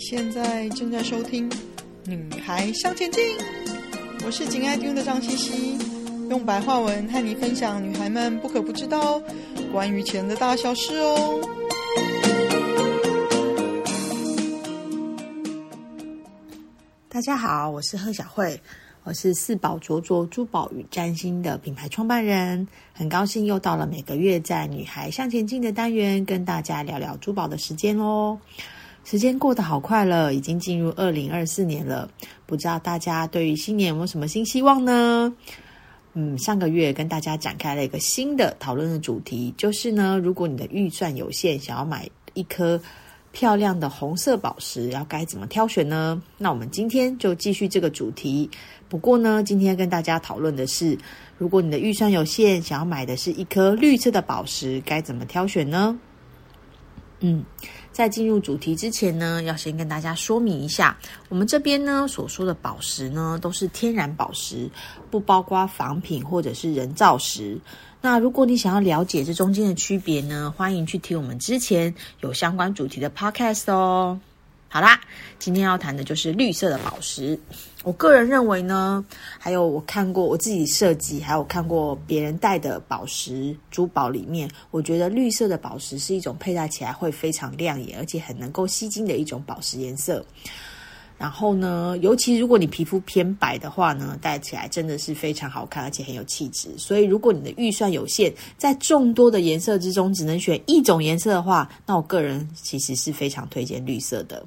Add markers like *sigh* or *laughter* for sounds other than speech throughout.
现在正在收听《女孩向前进》，我是紧爱听的张茜茜，用白话文和你分享女孩们不可不知道关于钱的大小事哦。大家好，我是贺小慧，我是四宝卓卓珠宝与占星的品牌创办人，很高兴又到了每个月在《女孩向前进》的单元，跟大家聊聊珠宝的时间哦。时间过得好快了，已经进入二零二四年了。不知道大家对于新年有没有什么新希望呢？嗯，上个月跟大家展开了一个新的讨论的主题，就是呢，如果你的预算有限，想要买一颗漂亮的红色宝石，要该怎么挑选呢？那我们今天就继续这个主题。不过呢，今天跟大家讨论的是，如果你的预算有限，想要买的是一颗绿色的宝石，该怎么挑选呢？嗯。在进入主题之前呢，要先跟大家说明一下，我们这边呢所说的宝石呢都是天然宝石，不包括仿品或者是人造石。那如果你想要了解这中间的区别呢，欢迎去听我们之前有相关主题的 podcast 哦。好啦，今天要谈的就是绿色的宝石。我个人认为呢，还有我看过我自己设计，还有看过别人戴的宝石珠宝里面，我觉得绿色的宝石是一种佩戴起来会非常亮眼，而且很能够吸睛的一种宝石颜色。然后呢，尤其如果你皮肤偏白的话呢，戴起来真的是非常好看，而且很有气质。所以，如果你的预算有限，在众多的颜色之中只能选一种颜色的话，那我个人其实是非常推荐绿色的。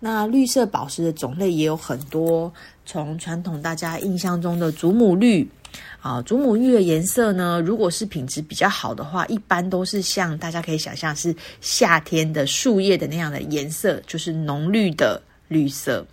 那绿色宝石的种类也有很多，从传统大家印象中的祖母绿啊，祖母绿的颜色呢，如果是品质比较好的话，一般都是像大家可以想象是夏天的树叶的那样的颜色，就是浓绿的绿色，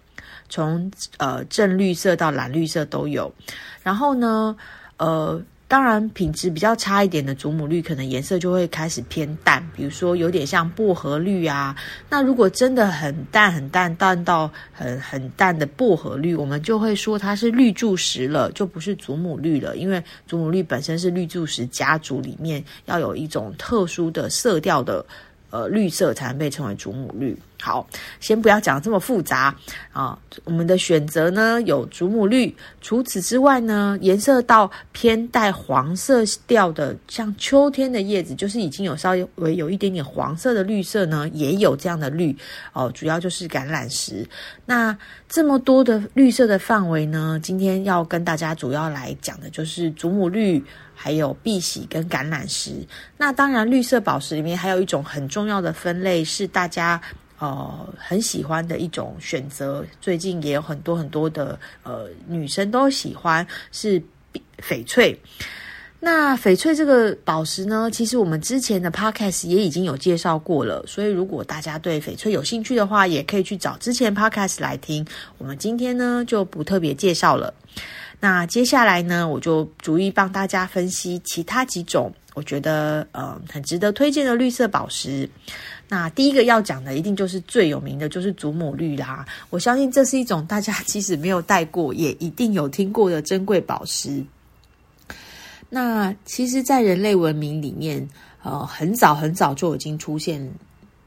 从呃正绿色到蓝绿色都有。然后呢，呃。当然，品质比较差一点的祖母绿，可能颜色就会开始偏淡，比如说有点像薄荷绿啊。那如果真的很淡很淡，淡到很很淡的薄荷绿，我们就会说它是绿柱石了，就不是祖母绿了。因为祖母绿本身是绿柱石家族里面要有一种特殊的色调的。呃，绿色才能被称为祖母绿。好，先不要讲这么复杂啊。我们的选择呢，有祖母绿。除此之外呢，颜色到偏带黄色调的，像秋天的叶子，就是已经有稍微有一点点黄色的绿色呢，也有这样的绿哦。主要就是橄榄石。那这么多的绿色的范围呢，今天要跟大家主要来讲的就是祖母绿。还有碧玺跟橄榄石，那当然绿色宝石里面还有一种很重要的分类是大家呃很喜欢的一种选择，最近也有很多很多的呃女生都喜欢是翡翠。那翡翠这个宝石呢，其实我们之前的 podcast 也已经有介绍过了，所以如果大家对翡翠有兴趣的话，也可以去找之前 podcast 来听。我们今天呢就不特别介绍了。那接下来呢，我就逐一帮大家分析其他几种我觉得呃很值得推荐的绿色宝石。那第一个要讲的，一定就是最有名的，就是祖母绿啦。我相信这是一种大家 *laughs* 即使没有戴过，也一定有听过的珍贵宝石。那其实，在人类文明里面，呃，很早很早就已经出现。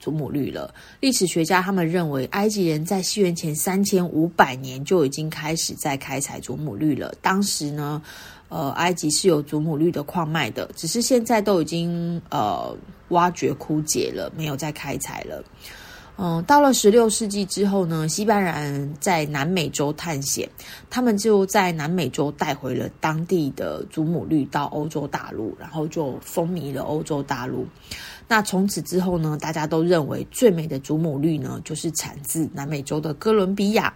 祖母绿了。历史学家他们认为，埃及人在西元前三千五百年就已经开始在开采祖母绿了。当时呢，呃，埃及是有祖母绿的矿脉的，只是现在都已经呃挖掘枯竭了，没有再开采了。嗯，到了十六世纪之后呢，西班牙人在南美洲探险，他们就在南美洲带回了当地的祖母绿到欧洲大陆，然后就风靡了欧洲大陆。那从此之后呢，大家都认为最美的祖母绿呢，就是产自南美洲的哥伦比亚。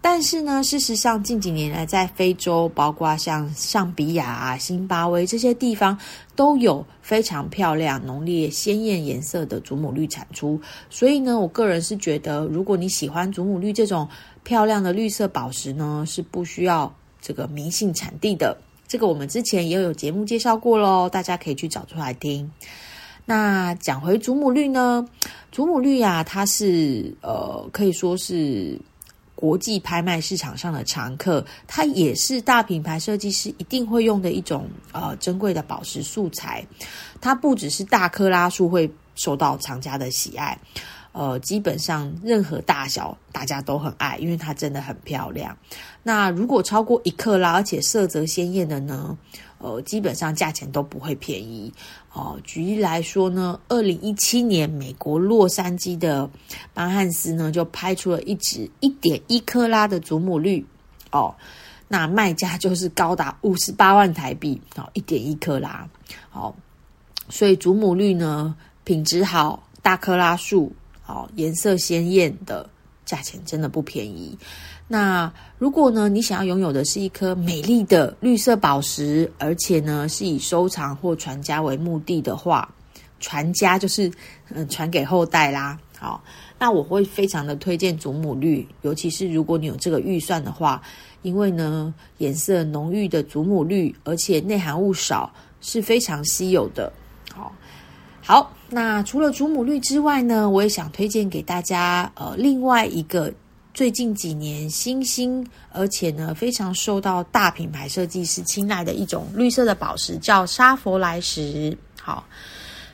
但是呢，事实上近几年来，在非洲，包括像上比亚啊、辛巴威这些地方，都有非常漂亮、浓烈、鲜艳颜色的祖母绿产出。所以呢，我个人是觉得，如果你喜欢祖母绿这种漂亮的绿色宝石呢，是不需要这个迷信产地的。这个我们之前也有节目介绍过喽，大家可以去找出来听。那讲回祖母绿呢？祖母绿呀、它是呃，可以说是国际拍卖市场上的常客，它也是大品牌设计师一定会用的一种呃珍贵的宝石素材。它不只是大克拉数会受到藏家的喜爱，呃，基本上任何大小大家都很爱，因为它真的很漂亮。那如果超过一克拉，而且色泽鲜艳的呢，呃，基本上价钱都不会便宜。哦、举例来说呢，二零一七年美国洛杉矶的巴汉斯呢，就拍出了一只一点一克拉的祖母绿。哦，那卖价就是高达五十八万台币哦，一点一克拉。哦，所以祖母绿呢，品质好，大克拉数，哦，颜色鲜艳的，价钱真的不便宜。那如果呢，你想要拥有的是一颗美丽的绿色宝石，而且呢是以收藏或传家为目的的话，传家就是嗯传给后代啦。好，那我会非常的推荐祖母绿，尤其是如果你有这个预算的话，因为呢颜色浓郁的祖母绿，而且内含物少，是非常稀有的。好，好，那除了祖母绿之外呢，我也想推荐给大家呃另外一个。最近几年新兴，而且呢非常受到大品牌设计师青睐的一种绿色的宝石，叫沙佛莱石。好，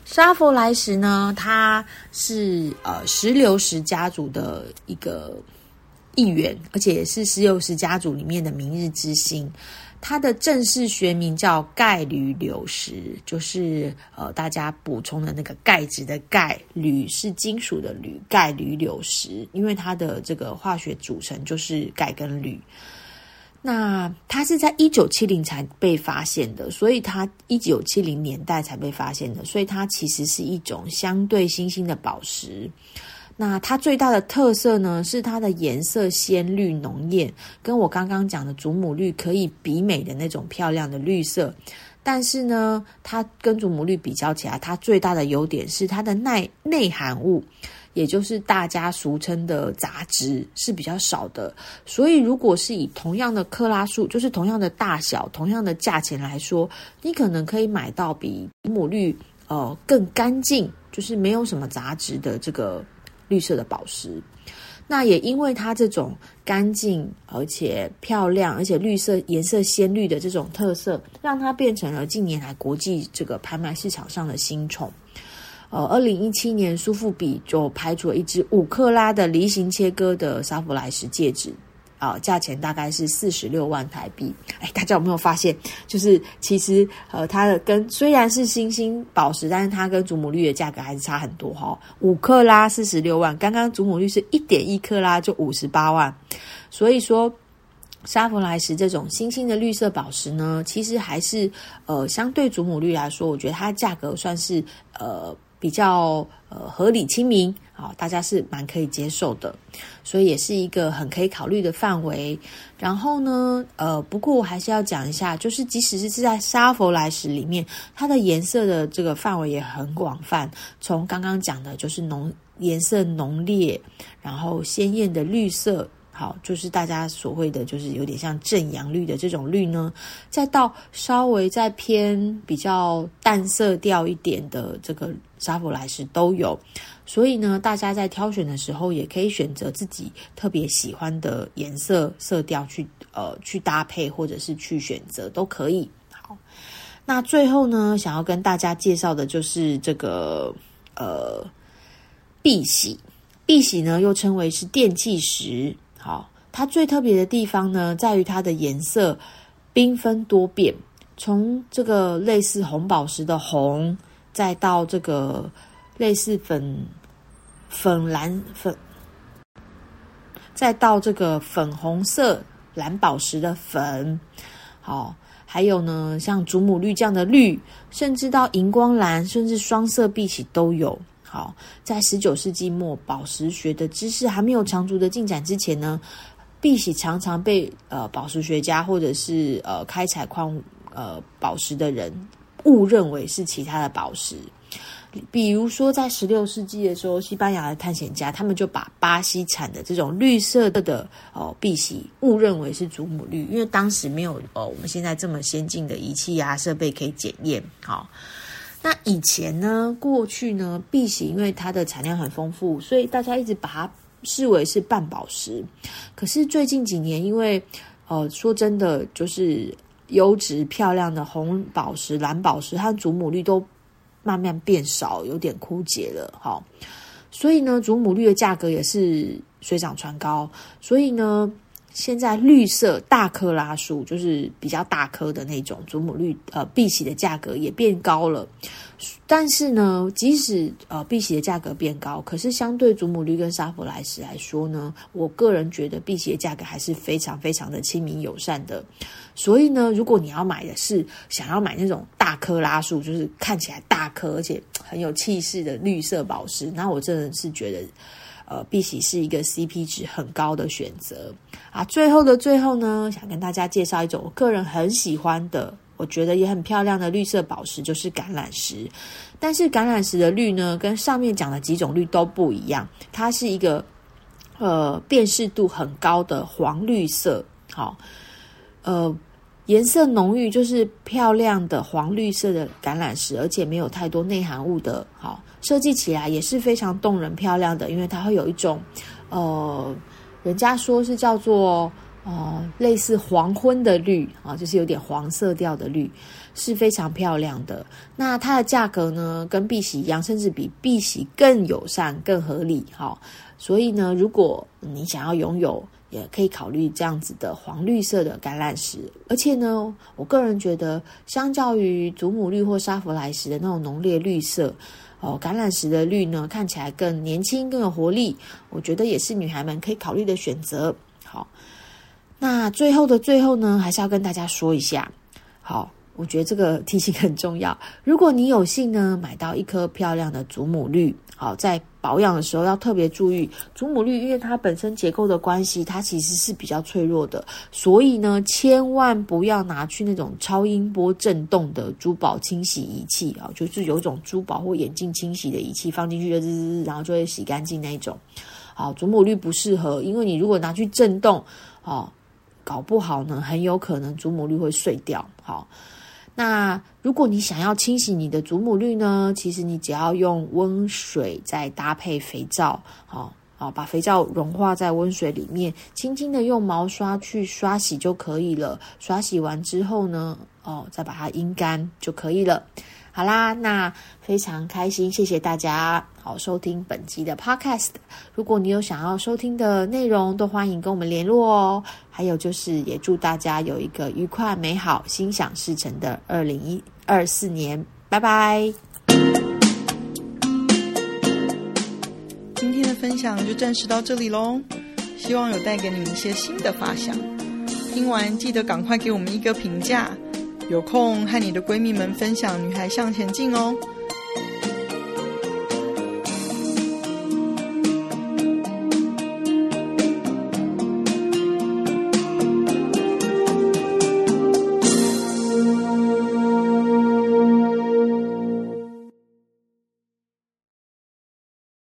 沙佛莱石呢，它是呃石榴石家族的一个一员，而且也是石榴石家族里面的明日之星。它的正式学名叫钙铝榴石，就是呃大家补充的那个钙质的钙，铝是金属的铝，钙铝榴石，因为它的这个化学组成就是钙跟铝。那它是在一九七零才被发现的，所以它一九七零年代才被发现的，所以它其实是一种相对新兴的宝石。那它最大的特色呢，是它的颜色鲜绿浓艳，跟我刚刚讲的祖母绿可以比美的那种漂亮的绿色。但是呢，它跟祖母绿比较起来，它最大的优点是它的内内含物，也就是大家俗称的杂质是比较少的。所以，如果是以同样的克拉数，就是同样的大小、同样的价钱来说，你可能可以买到比祖母绿呃更干净，就是没有什么杂质的这个。绿色的宝石，那也因为它这种干净而且漂亮，而且绿色颜色鲜绿的这种特色，让它变成了近年来国际这个拍卖市场上的新宠。呃，二零一七年苏富比就拍出了一只五克拉的梨形切割的沙弗莱石戒指。啊，价钱大概是四十六万台币。哎，大家有没有发现，就是其实呃，它的跟虽然是星星宝石，但是它跟祖母绿的价格还是差很多哈。五克拉四十六万，刚刚祖母绿是一点一克拉就五十八万。所以说，沙弗莱石这种新兴的绿色宝石呢，其实还是呃，相对祖母绿来说，我觉得它的价格算是呃。比较呃合理亲民，啊，大家是蛮可以接受的，所以也是一个很可以考虑的范围。然后呢，呃，不过我还是要讲一下，就是即使是是在沙佛莱石里面，它的颜色的这个范围也很广泛，从刚刚讲的就是浓颜色浓烈，然后鲜艳的绿色。好，就是大家所谓的，就是有点像正阳绿的这种绿呢，再到稍微再偏比较淡色调一点的这个沙弗莱石都有，所以呢，大家在挑选的时候也可以选择自己特别喜欢的颜色色调去呃去搭配，或者是去选择都可以。好，那最后呢，想要跟大家介绍的就是这个呃碧玺，碧玺呢又称为是电气石。好，它最特别的地方呢，在于它的颜色缤纷多变，从这个类似红宝石的红，再到这个类似粉粉蓝粉，再到这个粉红色蓝宝石的粉，好，还有呢，像祖母绿这样的绿，甚至到荧光蓝，甚至双色碧玺都有。好，在十九世纪末，宝石学的知识还没有长足的进展之前呢，碧玺常常被呃宝石学家或者是呃开采矿呃宝石的人误认为是其他的宝石。比如说，在十六世纪的时候，西班牙的探险家他们就把巴西产的这种绿色的哦碧玺误认为是祖母绿，因为当时没有呃我们现在这么先进的仪器啊设备可以检验。好。那以前呢，过去呢，碧玺因为它的产量很丰富，所以大家一直把它视为是半宝石。可是最近几年，因为呃，说真的，就是优质漂亮的红宝石、蓝宝石和祖母绿都慢慢变少，有点枯竭了，哈。所以呢，祖母绿的价格也是水涨船高。所以呢，现在绿色大克拉树就是比较大颗的那种祖母绿，呃，碧玺的价格也变高了。但是呢，即使呃碧玺的价格变高，可是相对祖母绿跟沙弗莱石来说呢，我个人觉得碧玺的价格还是非常非常的亲民友善的。所以呢，如果你要买的是想要买那种大克拉树，就是看起来大颗而且很有气势的绿色宝石，那我真的是觉得，呃，碧玺是一个 CP 值很高的选择啊。最后的最后呢，想跟大家介绍一种我个人很喜欢的。我觉得也很漂亮的绿色宝石就是橄榄石，但是橄榄石的绿呢，跟上面讲的几种绿都不一样，它是一个呃辨识度很高的黄绿色，好，呃颜色浓郁，就是漂亮的黄绿色的橄榄石，而且没有太多内含物的，好，设计起来也是非常动人漂亮的，因为它会有一种呃，人家说是叫做。呃，类似黄昏的绿啊，就是有点黄色调的绿，是非常漂亮的。那它的价格呢，跟碧玺一样，甚至比碧玺更友善、更合理。哈，所以呢，如果你想要拥有，也可以考虑这样子的黄绿色的橄榄石。而且呢，我个人觉得，相较于祖母绿或沙弗莱石的那种浓烈绿色，哦，橄榄石的绿呢，看起来更年轻、更有活力。我觉得也是女孩们可以考虑的选择。好。那最后的最后呢，还是要跟大家说一下，好，我觉得这个提醒很重要。如果你有幸呢买到一颗漂亮的祖母绿，好，在保养的时候要特别注意祖母绿，因为它本身结构的关系，它其实是比较脆弱的，所以呢，千万不要拿去那种超音波震动的珠宝清洗仪器啊，就是有一种珠宝或眼镜清洗的仪器放进去，滋滋滋，然后就会洗干净那一种。好，祖母绿不适合，因为你如果拿去震动，哦。搞不好呢，很有可能祖母绿会碎掉。好，那如果你想要清洗你的祖母绿呢，其实你只要用温水再搭配肥皂，好，好，把肥皂融化在温水里面，轻轻的用毛刷去刷洗就可以了。刷洗完之后呢，哦，再把它阴干就可以了。好啦，那非常开心，谢谢大家好收听本集的 Podcast。如果你有想要收听的内容，都欢迎跟我们联络哦。还有就是，也祝大家有一个愉快、美好、心想事成的二零一二四年。拜拜。今天的分享就暂时到这里喽，希望有带给你们一些新的发想。听完记得赶快给我们一个评价。有空和你的闺蜜们分享《女孩向前进》哦。